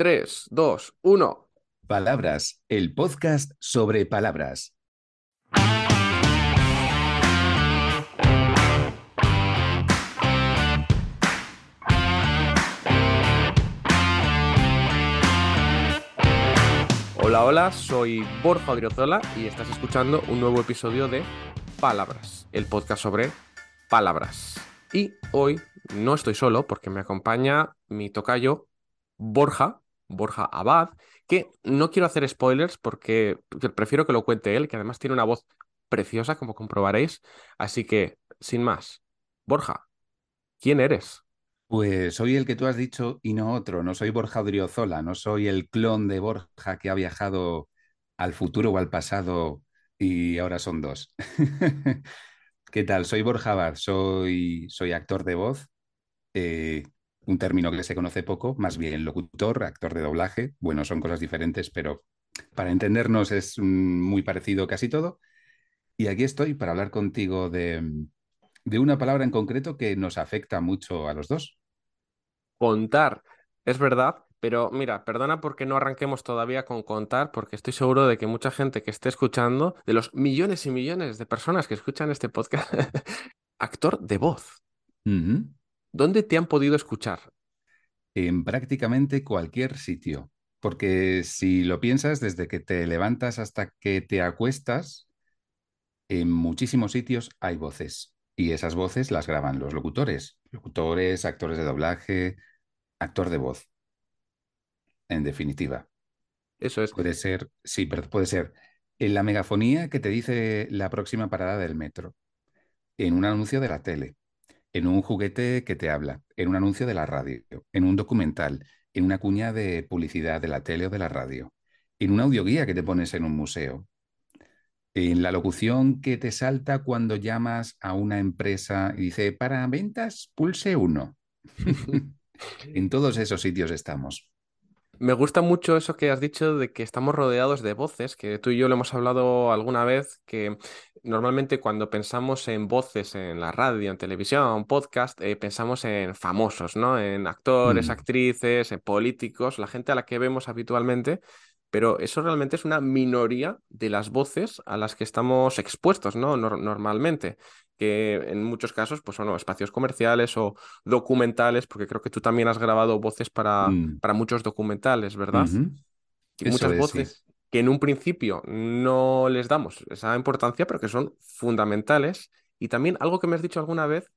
3, 2, 1. Palabras, el podcast sobre palabras. Hola, hola, soy Borja Odriozola y estás escuchando un nuevo episodio de Palabras, el podcast sobre palabras. Y hoy no estoy solo porque me acompaña mi tocayo Borja, Borja Abad, que no quiero hacer spoilers porque prefiero que lo cuente él, que además tiene una voz preciosa, como comprobaréis. Así que, sin más, Borja, ¿quién eres? Pues soy el que tú has dicho y no otro. No soy Borja Odriozola, no soy el clon de Borja que ha viajado al futuro o al pasado y ahora son dos. ¿Qué tal? Soy Borja Abad, soy, soy actor de voz. Eh, un término que se conoce poco, más bien locutor, actor de doblaje. Bueno, son cosas diferentes, pero para entendernos es muy parecido casi todo. Y aquí estoy para hablar contigo de, de una palabra en concreto que nos afecta mucho a los dos. Contar, es verdad, pero mira, perdona porque no arranquemos todavía con contar, porque estoy seguro de que mucha gente que esté escuchando, de los millones y millones de personas que escuchan este podcast, actor de voz. ¿Dónde te han podido escuchar? En prácticamente cualquier sitio. Porque si lo piensas, desde que te levantas hasta que te acuestas, en muchísimos sitios hay voces. Y esas voces las graban los locutores. Locutores, actores de doblaje, actor de voz. En definitiva. Eso es. Puede ser, sí, pero puede ser en la megafonía que te dice la próxima parada del metro, en un anuncio de la tele, en un juguete que te habla, en un anuncio de la radio, en un documental, en una cuña de publicidad de la tele o de la radio, en una audioguía que te pones en un museo, en la locución que te salta cuando llamas a una empresa y dice, para ventas, pulse uno. en todos esos sitios estamos. Me gusta mucho eso que has dicho de que estamos rodeados de voces, que tú y yo lo hemos hablado alguna vez, que normalmente cuando pensamos en voces en la radio, en televisión, podcast, eh, pensamos en famosos, ¿no? En actores, Mm, actrices, en políticos, la gente a la que vemos habitualmente, pero eso realmente es una minoría de las voces a las que estamos expuestos, ¿no? Nor- normalmente, que en muchos casos, pues son espacios comerciales o documentales, porque creo que tú también has grabado voces para, mm, para muchos documentales, ¿verdad? Y Eso muchas es, sí. voces que en un principio no les damos esa importancia, pero que son fundamentales. Y también algo que me has dicho alguna vez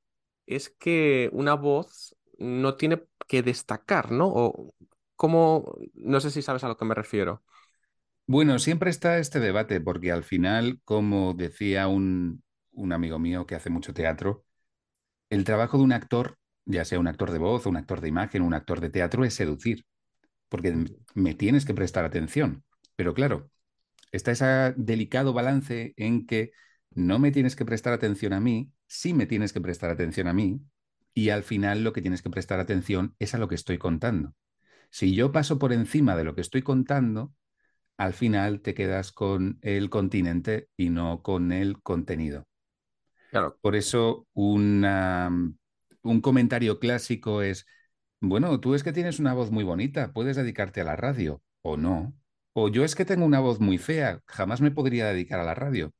es que una voz no tiene que destacar, ¿no? O cómo, no sé si sabes a lo que me refiero. Bueno, siempre está este debate, porque al final, como decía un, un amigo mío que hace mucho teatro, el trabajo de un actor, ya sea un actor de voz, un actor de imagen, un actor de teatro, es seducir, porque m- me tienes que prestar atención. Pero claro, está ese delicado balance en que no me tienes que prestar atención a mí, sí me tienes que prestar atención a mí, y al final lo que tienes que prestar atención es a lo que estoy contando. Si yo paso por encima de lo que estoy contando, al final te quedas con el continente y no con el contenido. Por eso una- un comentario clásico es, bueno, tú es que tienes una voz muy bonita, puedes dedicarte a la radio o no. O yo es que tengo una voz muy fea, jamás me podría dedicar a la radio.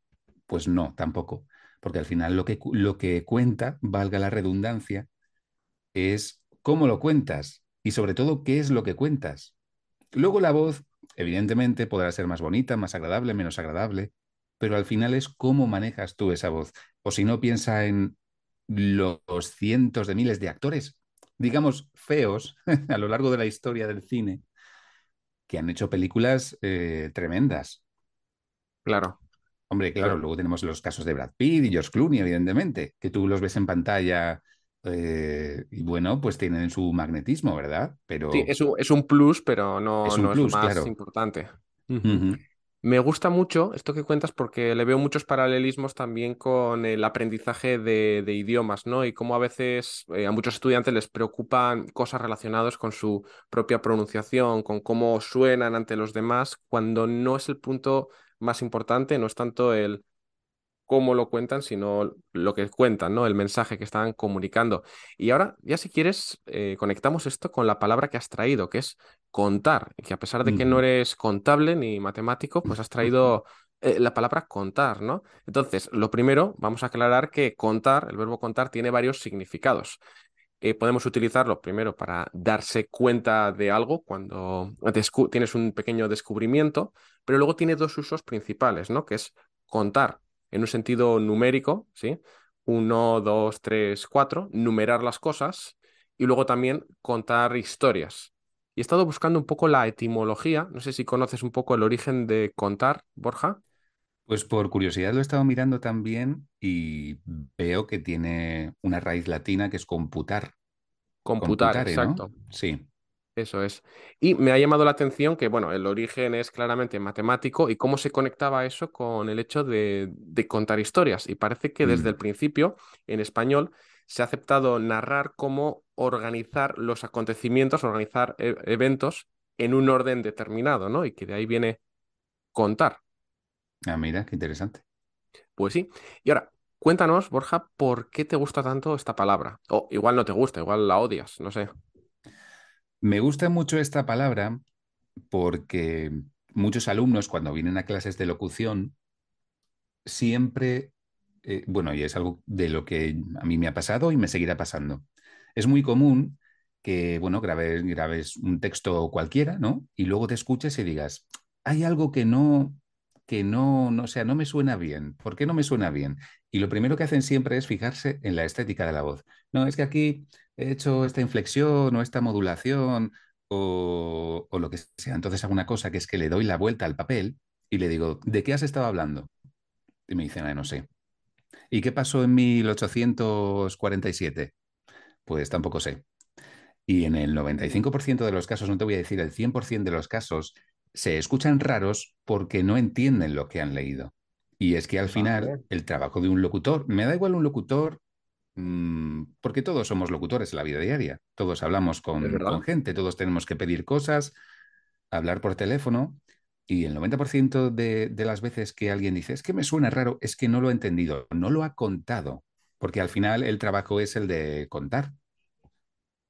Pues no, tampoco, porque al final lo que, lo que cuenta, valga la redundancia, es cómo lo cuentas y sobre todo qué es lo que cuentas. Luego la voz, evidentemente, podrá ser más bonita, más agradable, menos agradable, pero al final es cómo manejas tú esa voz. O si no, piensa en los cientos de miles de actores, digamos, feos, a lo largo de la historia del cine, que han hecho películas eh, tremendas. claro. Hombre, claro, claro. luego tenemos los casos de Brad Pitt y George Clooney, evidentemente, que tú los ves en pantalla eh, y bueno, pues tienen su magnetismo, ¿verdad? Sí, Pero es un, es un plus, pero no, es un no es lo plus, más claro. importante. Me gusta mucho esto que cuentas porque le veo muchos paralelismos también con el aprendizaje de, idiomas, ¿no? Y cómo a veces eh, a muchos estudiantes les preocupan cosas relacionadas con su propia pronunciación, con cómo suenan ante los demás, cuando no es el punto más importante, no es tanto el cómo lo cuentan, sino lo que cuentan, ¿no? El mensaje que están comunicando. Y ahora, ya si quieres, eh, conectamos esto con la palabra que has traído, que es contar, que a pesar de que no eres contable ni matemático, pues has traído eh, la palabra contar, ¿no? Entonces, lo primero, vamos a aclarar que contar, el verbo contar, tiene varios significados. Eh, podemos utilizarlo primero para darse cuenta de algo cuando tienes un pequeño descubrimiento, pero luego tiene dos usos principales, ¿no? Que es contar en un sentido numérico, ¿sí? Uno, dos, tres, cuatro, numerar las cosas y luego también contar historias. Y he estado buscando un poco la etimología, no sé si conoces un poco el origen de contar, Borja. Pues por curiosidad lo he estado mirando también y veo que tiene una raíz latina que es computar. Computar, exacto. Sí. Eso es. Y me ha llamado la atención que, bueno, el origen es claramente matemático y cómo se conectaba eso con el hecho de, contar historias. Y parece que desde el mm. principio, en español, se ha aceptado narrar cómo organizar los acontecimientos, organizar e, eventos en un orden determinado, ¿no? Y que de ahí viene contar. Ah, mira, qué interesante. Pues sí. Y ahora, cuéntanos, Borja, ¿por qué te gusta tanto esta palabra? O igual no te gusta, igual la odias, no sé. Me gusta mucho esta palabra porque muchos alumnos cuando vienen a clases de locución siempre, eh, bueno, y es algo de lo que a mí me ha pasado y me seguirá pasando. Es muy común que, bueno, grabes, grabes un texto cualquiera, ¿no? Y luego te escuches y digas, hay algo que no, que no, no, o sea, no me suena bien. ¿Por qué no me suena bien? Y lo primero que hacen siempre es fijarse en la estética de la voz. No, es que aquí he hecho esta inflexión o esta modulación o, lo que sea. Entonces hago una cosa que es que le doy la vuelta al papel y le digo, ¿de qué has estado hablando? Y me dicen, no sé. ¿Y qué pasó en 1847? Pues tampoco sé. Y en el 95% de los casos, no te voy a decir el 100% de los casos, se escuchan raros porque no entienden lo que han leído. Y es que al final el trabajo de un locutor, me da igual un locutor, porque todos somos locutores en la vida diaria, todos hablamos con, gente, todos tenemos que pedir cosas, hablar por teléfono, y el 90% de, de las veces que alguien dice, es que me suena raro, es que no lo ha entendido, no lo ha contado, porque al final el trabajo es el de contar.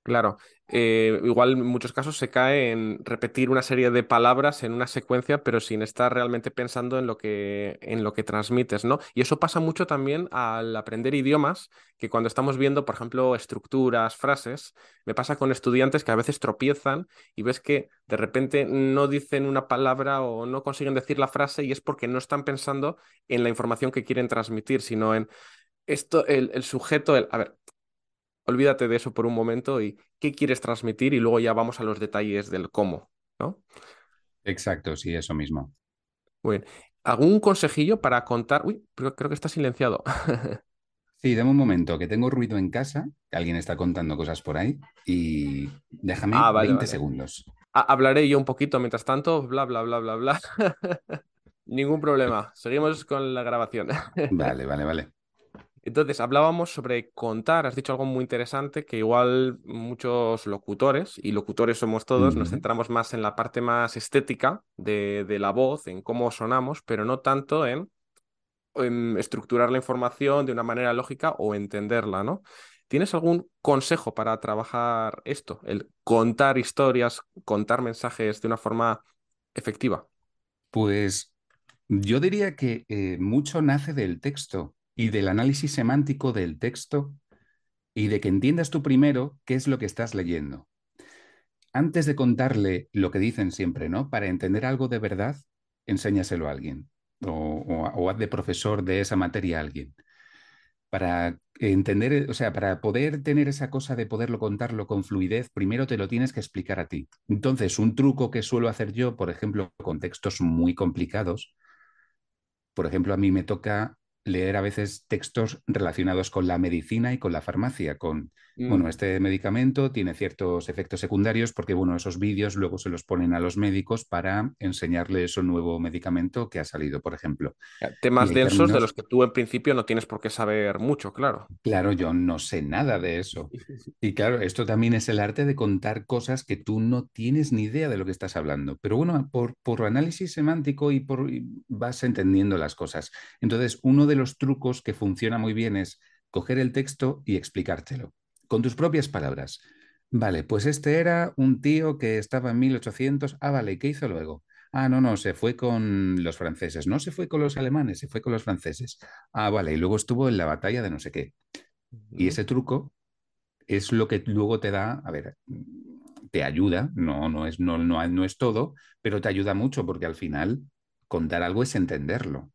Claro, eh, igual en muchos casos se cae en repetir una serie de palabras en una secuencia, pero sin estar realmente pensando en lo que, en lo que transmites, ¿no? Y eso pasa mucho también al aprender idiomas, que cuando estamos viendo, por ejemplo, estructuras, frases, me pasa con estudiantes que a veces tropiezan y ves que de repente no dicen una palabra o no consiguen decir la frase y es porque no están pensando en la información que quieren transmitir, sino en esto, el, el sujeto, el, a ver, olvídate de eso por un momento y qué quieres transmitir y luego ya vamos a los detalles del cómo, ¿no? Exacto, sí, eso mismo. Muy bien. ¿Algún consejillo para contar? Uy, creo que está silenciado. Sí, dame un momento, que tengo ruido en casa, que alguien está contando cosas por ahí y déjame 20 ah, segundos. hablaré yo un poquito mientras tanto, bla, bla, bla, bla, bla. Ningún problema. Seguimos con la grabación. vale, vale, vale. Entonces, hablábamos sobre contar, has dicho algo muy interesante, que igual muchos locutores, y locutores somos todos, nos centramos más en la parte más estética de, la voz, en cómo sonamos, pero no tanto en, estructurar la información de una manera lógica o entenderla, ¿no? ¿Tienes algún consejo para trabajar esto, el contar historias, contar mensajes de una forma efectiva? Pues yo diría que eh, mucho nace del texto y del análisis semántico del texto y de que entiendas tú primero qué es lo que estás leyendo. Antes de contarle lo que dicen siempre, ¿no? Para entender algo de verdad, enséñaselo a alguien o, haz de profesor de esa materia a alguien. Para entender, o sea, para poder tener esa cosa de poderlo contarlo con fluidez, primero te lo tienes que explicar a ti. Entonces, un truco que suelo hacer yo, por ejemplo, con textos muy complicados, por ejemplo, a mí me toca leer a veces textos relacionados con la medicina y con la farmacia, con, bueno, mm. este medicamento tiene ciertos efectos secundarios porque, bueno, esos vídeos luego se los ponen a los médicos para enseñarles un nuevo medicamento que ha salido, por ejemplo. Temas densos de los que tú en principio no tienes por qué saber mucho, claro. Claro, yo no sé nada de eso. Y claro, esto también es el arte de contar cosas que tú no tienes ni idea de lo que estás hablando. Pero bueno, por, por análisis semántico y por vas entendiendo las cosas. Entonces, uno de los trucos que funciona muy bien es coger el texto y explicártelo con tus propias palabras. Vale, pues este era un tío que estaba en 1800. Ah, vale, ¿y qué hizo luego? Ah, no, no, se fue con los franceses. No se fue con los alemanes, se fue con los franceses. Ah, vale, y luego estuvo en la batalla de no sé qué. Y ese truco es lo que luego te da, a ver, te ayuda, no, no es, no, no, no es todo, pero te ayuda mucho porque al final contar algo es entenderlo.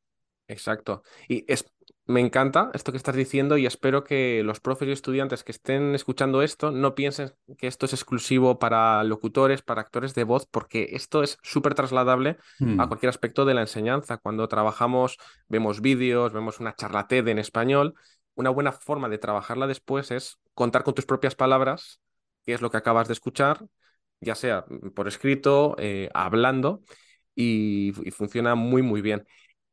Exacto. Y es, me encanta esto que estás diciendo y espero que los profes y estudiantes que estén escuchando esto no piensen que esto es exclusivo para locutores, para actores de voz, porque esto es súper trasladable a Mm, cualquier aspecto de la enseñanza. Cuando trabajamos, vemos vídeos, vemos una charla TED en español, una buena forma de trabajarla después es contar con tus propias palabras qué es lo que acabas de escuchar, ya sea por escrito, eh, hablando, y y funciona muy, muy bien.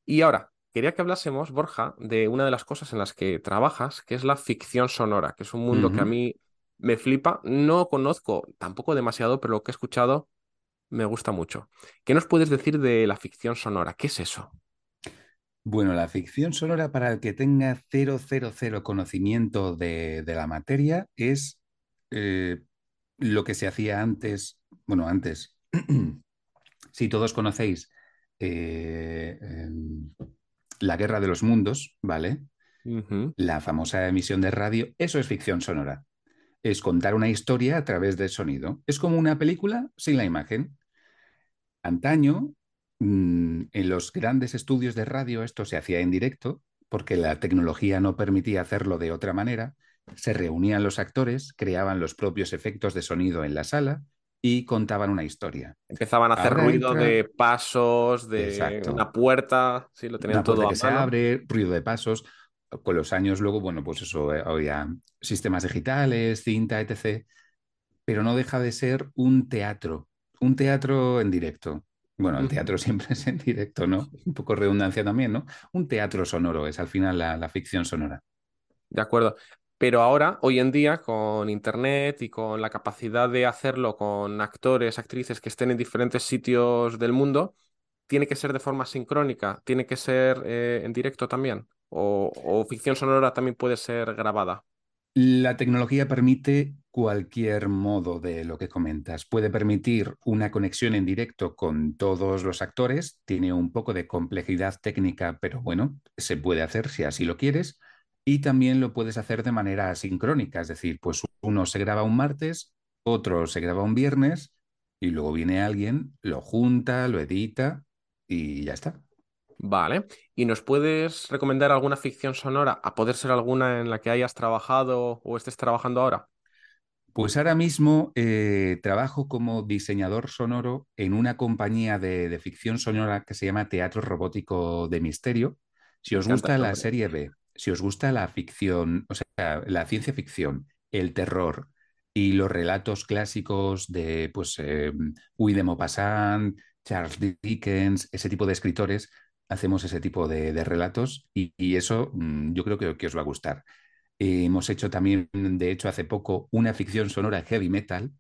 Y ahora, quería que hablásemos, Borja, de una de las cosas en las que trabajas, que es la ficción sonora, que es un mundo que a mí me flipa. No conozco tampoco demasiado, pero lo que he escuchado me gusta mucho. ¿Qué nos puedes decir de la ficción sonora? ¿Qué es eso? Bueno, la ficción sonora para el que tenga cero, cero, cero conocimiento de, de la materia es eh, lo que se hacía antes, bueno, antes, si todos conocéis eh, em, La Guerra de los Mundos, ¿vale? La famosa emisión de radio, eso es ficción sonora. Es contar una historia a través del sonido. Es como una película sin la imagen. Antaño, mm, en los grandes estudios de radio, esto se hacía en directo, porque la tecnología no permitía hacerlo de otra manera. Se reunían los actores, creaban los propios efectos de sonido en la sala y contaban una historia. Empezaban a hacer Ahora ruido entra, de pasos, de exacto, una puerta, sí, lo tenían una todo a que se abre, ruido de pasos. Con los años luego, bueno, pues eso, eh, había sistemas digitales, cinta, etc. Pero no deja de ser un teatro, un teatro en directo. Bueno, el teatro siempre es en directo, ¿no? Un poco redundancia también, ¿no? Un teatro sonoro es al final la, la ficción sonora. De acuerdo. Pero ahora, hoy en día, con internet y con la capacidad de hacerlo con actores, actrices que estén en diferentes sitios del mundo, tiene que ser de forma sincrónica, tiene que ser eh, en directo también. O, o ficción sonora también puede ser grabada. La tecnología permite cualquier modo de lo que comentas. Puede permitir una conexión en directo con todos los actores. Tiene un poco de complejidad técnica, pero bueno, se puede hacer si así lo quieres. Y también lo puedes hacer de manera asincrónica, es decir, pues uno se graba un martes, otro se graba un viernes y luego viene alguien, lo junta, lo edita y ya está. Vale. ¿Y nos puedes recomendar alguna ficción sonora, a poder ser alguna en la que hayas trabajado o estés trabajando ahora? Pues ahora mismo eh, trabajo como diseñador sonoro en una compañía de, de ficción sonora que se llama Teatro Robótico de Misterio. Si os gusta la serie B, si os gusta la ficción, o sea, la ciencia ficción, el terror y los relatos clásicos de, pues, eh, Guy de Maupassant, Charles Dickens, ese tipo de escritores, hacemos ese tipo de, relatos y, eso mm, yo creo que, os va a gustar. Hemos hecho también, de hecho, hace poco una ficción sonora heavy metal.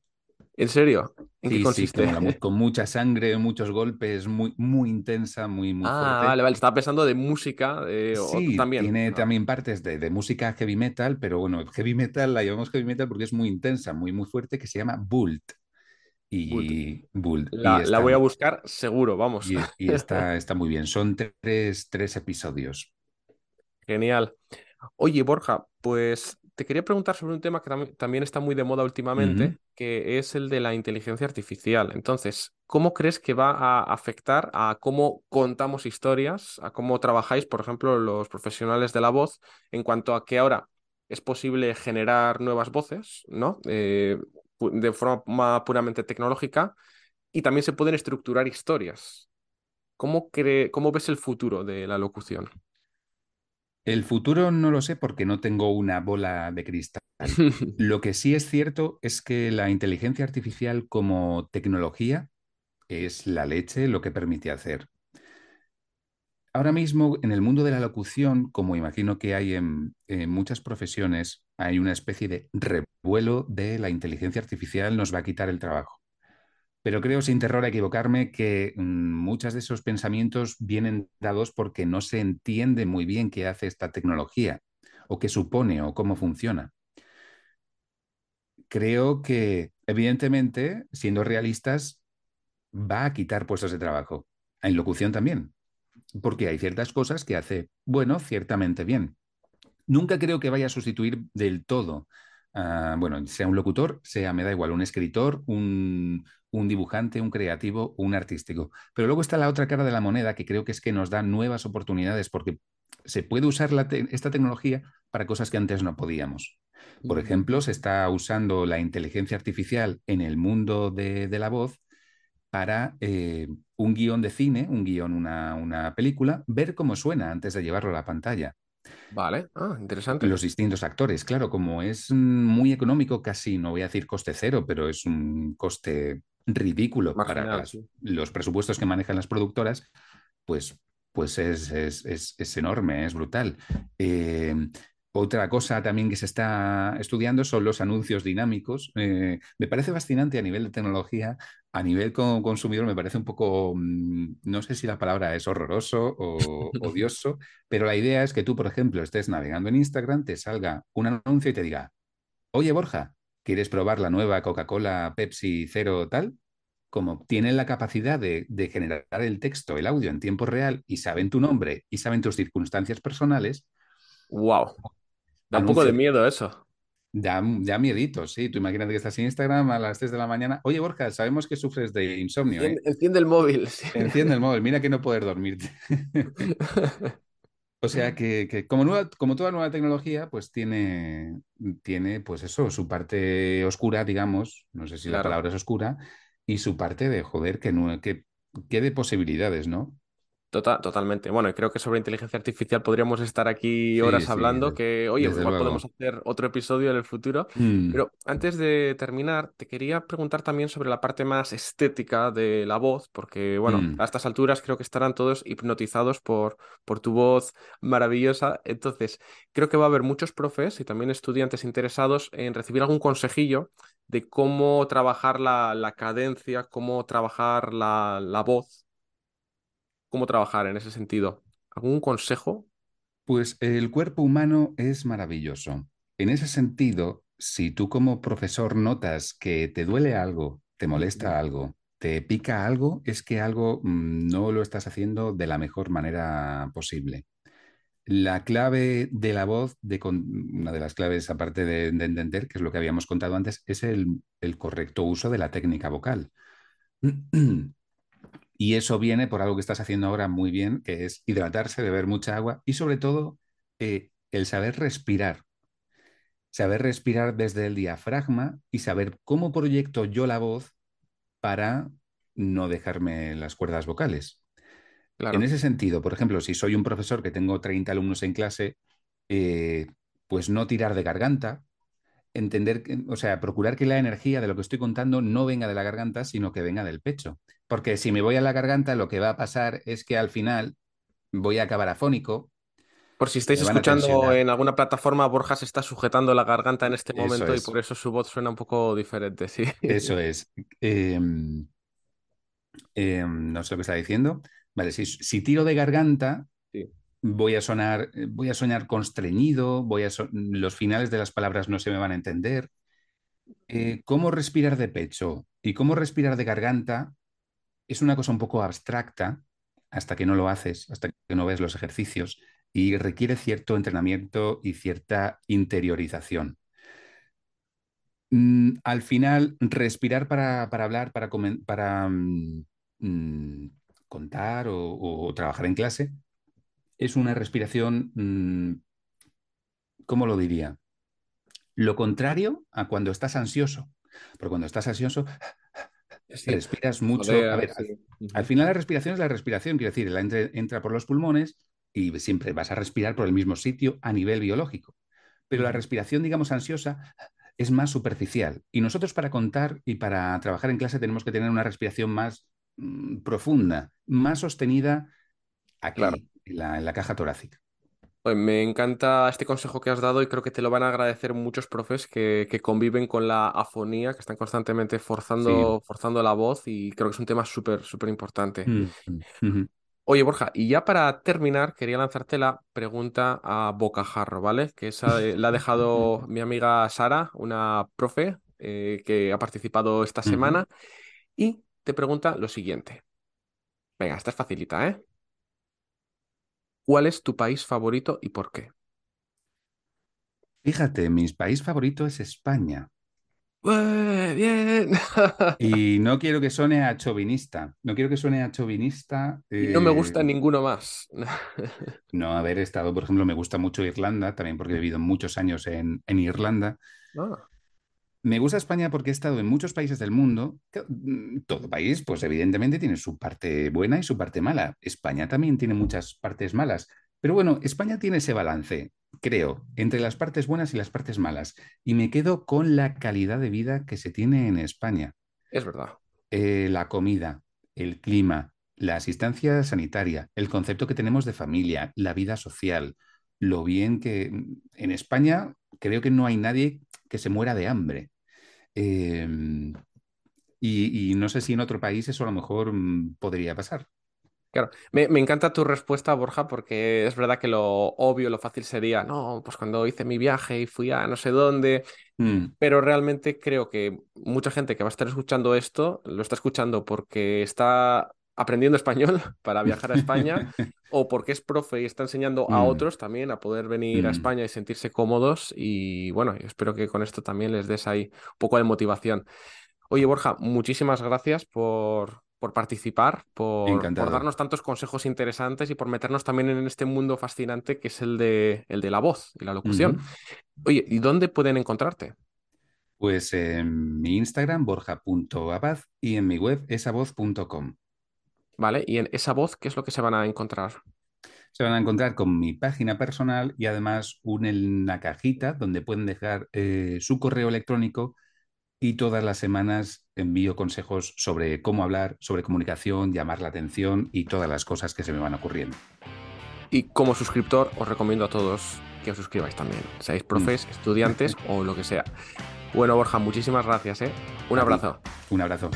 ¿En serio? ¿En Sí, consiste? con mucha sangre, muchos golpes, muy, muy intensa, muy, muy Ah, fuerte. vale, vale. Estaba pensando de música, eh, o Sí, también. tiene Ah, también partes de, de música heavy metal, pero bueno, heavy metal la llamamos heavy metal porque es muy intensa, muy, muy fuerte, que se llama Bult. Y Bult. La, voy a buscar seguro, vamos. y, y está, está muy bien. Son tres, tres episodios. Genial. Oye, Borja, pues te quería preguntar sobre un tema que tam- también está muy de moda últimamente, que es el de la inteligencia artificial. Entonces, ¿cómo crees que va a afectar a cómo contamos historias, a cómo trabajáis, por ejemplo, los profesionales de la voz, en cuanto a que ahora es posible generar nuevas voces, ¿no? Eh, de forma puramente tecnológica, y también se pueden estructurar historias. ¿Cómo cómo ves el futuro de la locución? El futuro no lo sé porque no tengo una bola de cristal. Lo que sí es cierto es que la inteligencia artificial como tecnología es la leche lo que permite hacer. Ahora mismo en el mundo de la locución, como imagino que hay en, en muchas profesiones, hay una especie de revuelo de la inteligencia artificial nos va a quitar el trabajo. Pero creo, sin terror a equivocarme, que mm, muchos de esos pensamientos vienen dados porque no se entiende muy bien qué hace esta tecnología o qué supone o cómo funciona. creo que, evidentemente, siendo realistas, va a quitar puestos de trabajo. En locución también, porque hay ciertas cosas que hace, bueno, ciertamente bien. Nunca creo que vaya a sustituir del todo, bueno, sea un locutor, sea, me da igual, un escritor, un, un dibujante, un creativo, un artístico. Pero luego está la otra cara de la moneda que creo que es que nos da nuevas oportunidades porque se puede usar la te esta tecnología para cosas que antes no podíamos. Por ejemplo, se está usando la inteligencia artificial en el mundo de, de la voz para eh, un guion de cine, un guion, una, una, película, ver cómo suena antes de llevarlo a la pantalla. Vale, ah, interesante. Los distintos actores, claro, como es muy económico, casi, no voy a decir coste cero, pero es un coste ridículo Marginal, para las, sí. los presupuestos que manejan las productoras, pues, pues es, es, es, es enorme, es brutal. Eh, otra cosa también que se está estudiando son los anuncios dinámicos. Eh, me parece fascinante a nivel de tecnología, a nivel como consumidor me parece un poco, mmm, no sé si la palabra es horroroso o odioso, pero la idea es que tú, por ejemplo, estés navegando en Instagram, te salga un anuncio y te diga, oye Borja, ¿quieres probar la nueva Coca-Cola Pepsi Cero tal? Como tienen la capacidad de, de generar el texto, el audio en tiempo real y saben tu nombre y saben tus circunstancias personales, Wow. Da un poco de miedo eso. Da, da miedito, sí. Tú imagínate que estás en Instagram a las 3 de la mañana. Oye, Borja, sabemos que sufres de insomnio. Enciende, ¿eh? enciende el móvil. Sí. Enciende el móvil. Mira que no poder dormirte. o sea que, que, como, nueva, como toda nueva tecnología, pues tiene, tiene, pues eso, su parte oscura, digamos. No sé si claro. la palabra es oscura. Y su parte de, joder, que, no, que, que de posibilidades, ¿no? Total, totalmente. Bueno, creo que sobre inteligencia artificial podríamos estar aquí horas sí, hablando, que oye, igual luego. podemos hacer otro episodio en el futuro. Mm. Pero antes de terminar, te quería preguntar también sobre la parte más estética de la voz, porque bueno, mm. a estas alturas creo que estarán todos hipnotizados por, por tu voz maravillosa. Entonces, creo que va a haber muchos profes y también estudiantes interesados en recibir algún consejillo de cómo trabajar la, la cadencia, cómo trabajar la, la voz cómo trabajar en ese sentido. ¿Algún consejo? Pues el cuerpo humano es maravilloso. En ese sentido, si tú como profesor notas que te duele algo, te molesta algo, te pica algo, es que algo mmm, no lo estás haciendo de la mejor manera posible. La clave de la voz, de con... una de las claves aparte de, de, entender, que es lo que habíamos contado antes, es el, el correcto uso de la técnica vocal. Y eso viene por algo que estás haciendo ahora muy bien, que es hidratarse, beber mucha agua y sobre todo eh, el saber respirar. Saber respirar desde el diafragma y saber cómo proyecto yo la voz para no dejarme las cuerdas vocales. Claro. En ese sentido, por ejemplo, si soy un profesor que tengo 30 alumnos en clase, eh, pues no tirar de garganta, entender, o sea, procurar que la energía de lo que estoy contando no venga de la garganta, sino que venga del pecho. Porque si me voy a la garganta, lo que va a pasar es que al final voy a acabar afónico. Por si estáis escuchando en alguna plataforma, Borja se está sujetando la garganta en este momento y por eso su voz suena un poco diferente, sí. Eso es. Eh, eh, no sé lo que está diciendo. Vale, si, si tiro de garganta, sí voy a sonar, voy a soñar constreñido, voy a so los finales de las palabras no se me van a entender. Eh, cómo respirar de pecho y cómo respirar de garganta es una cosa un poco abstracta hasta que no lo haces, hasta que no ves los ejercicios y requiere cierto entrenamiento y cierta interiorización. Mm, al final, respirar para, para hablar, para, para mm, contar o, trabajar en clase, es una respiración, ¿cómo lo diría? Lo contrario a cuando estás ansioso. Porque cuando estás ansioso, sí. respiras mucho. Joder, a ver, sí. al, al, final la respiración es la respiración, quiere decir, la entra, entra, por los pulmones y siempre vas a respirar por el mismo sitio a nivel biológico. Pero la respiración, digamos, ansiosa es más superficial. Y nosotros para contar y para trabajar en clase tenemos que tener una respiración más mmm, profunda, más sostenida aquí. Claro en la, en la caja torácica. Pues me encanta este consejo que has dado y creo que te lo van a agradecer muchos profes que, que conviven con la afonía, que están constantemente forzando, sí. forzando la voz y creo que es un tema súper, súper importante. Mm -hmm. Oye, Borja, y ya para terminar, quería lanzarte la pregunta a bocajarro, ¿vale? Que esa la ha dejado mi amiga Sara, una profe eh, que ha participado esta semana y te pregunta lo siguiente. Venga, esta es facilita, ¿eh? ¿Cuál es tu país favorito y por qué? Fíjate, mi país favorito es España. bien. y no quiero que suene a chauvinista. No quiero que suene a chauvinista. Y no me gusta eh, ninguno más. no haber estado, por ejemplo, me gusta mucho Irlanda, también porque he vivido muchos años en, en Irlanda. Ah. Me gusta España porque he estado en muchos países del mundo. Mm, todo país, pues evidentemente tiene su parte buena y su parte mala. España también tiene muchas partes malas. Pero bueno, España tiene ese balance, creo, entre las partes buenas y las partes malas. Y me quedo con la calidad de vida que se tiene en España. Es verdad. Eh, la comida, el clima, la asistencia sanitaria, el concepto que tenemos de familia, la vida social, lo bien que mm, en España creo que no hay nadie que se muera de hambre. Em, y, no sé si en otro país eso a lo mejor mm, podría pasar. Claro, me, encanta tu respuesta, Borja, porque es verdad que lo obvio, lo fácil sería, no, pues cuando hice mi viaje y fui a no sé dónde, mm. pero realmente creo que mucha gente que va a estar escuchando esto lo está escuchando porque está aprendiendo español para viajar a España o porque es profe y está enseñando a mm. otros también a poder venir a mm. España y sentirse cómodos y bueno, espero que con esto también les des ahí un poco de motivación. Oye, Borja, muchísimas gracias por, por participar, por, darnos tantos consejos interesantes y por meternos también en este mundo fascinante que es el de, el de la voz y la locución. Oye, ¿y dónde pueden encontrarte? Pues en mi Instagram, borja.abad, y en mi web, esavoz.com. ¿Vale? Y en esa voz, ¿qué es lo que se van a encontrar? Se van a encontrar con mi página personal y además una cajita donde pueden dejar eh, su correo electrónico y todas las semanas envío consejos sobre cómo hablar, sobre comunicación, llamar la atención y todas las cosas que se me van ocurriendo. Y como suscriptor os recomiendo a todos que os suscribáis también, seáis profes, mm. estudiantes o lo que sea. Bueno, Borja, muchísimas gracias. ¿eh? Un abrazo. Un abrazo.